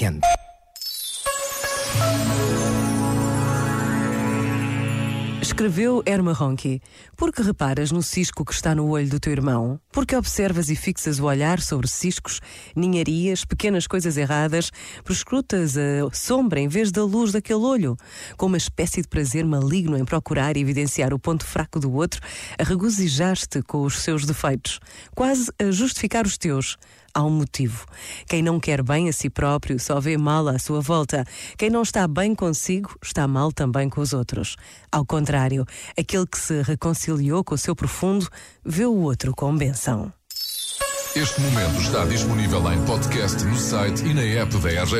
quente. Escreveu Erma Ronchi. Por que reparas no cisco que está no olho do teu irmão? Porque observas e fixas o olhar sobre ciscos, ninharias, pequenas coisas erradas, proscrutas a sombra em vez da luz daquele olho, com uma espécie de prazer maligno em procurar e evidenciar o ponto fraco do outro, a regozijar-te com os seus defeitos, quase a justificar os teus há um motivo. Quem não quer bem a si próprio só vê mal à sua volta. Quem não está bem consigo está mal também com os outros. Ao contrário, aquele que se reconciliou com o seu profundo vê o outro com benção. Este momento está disponível em podcast no site e na app da RGF.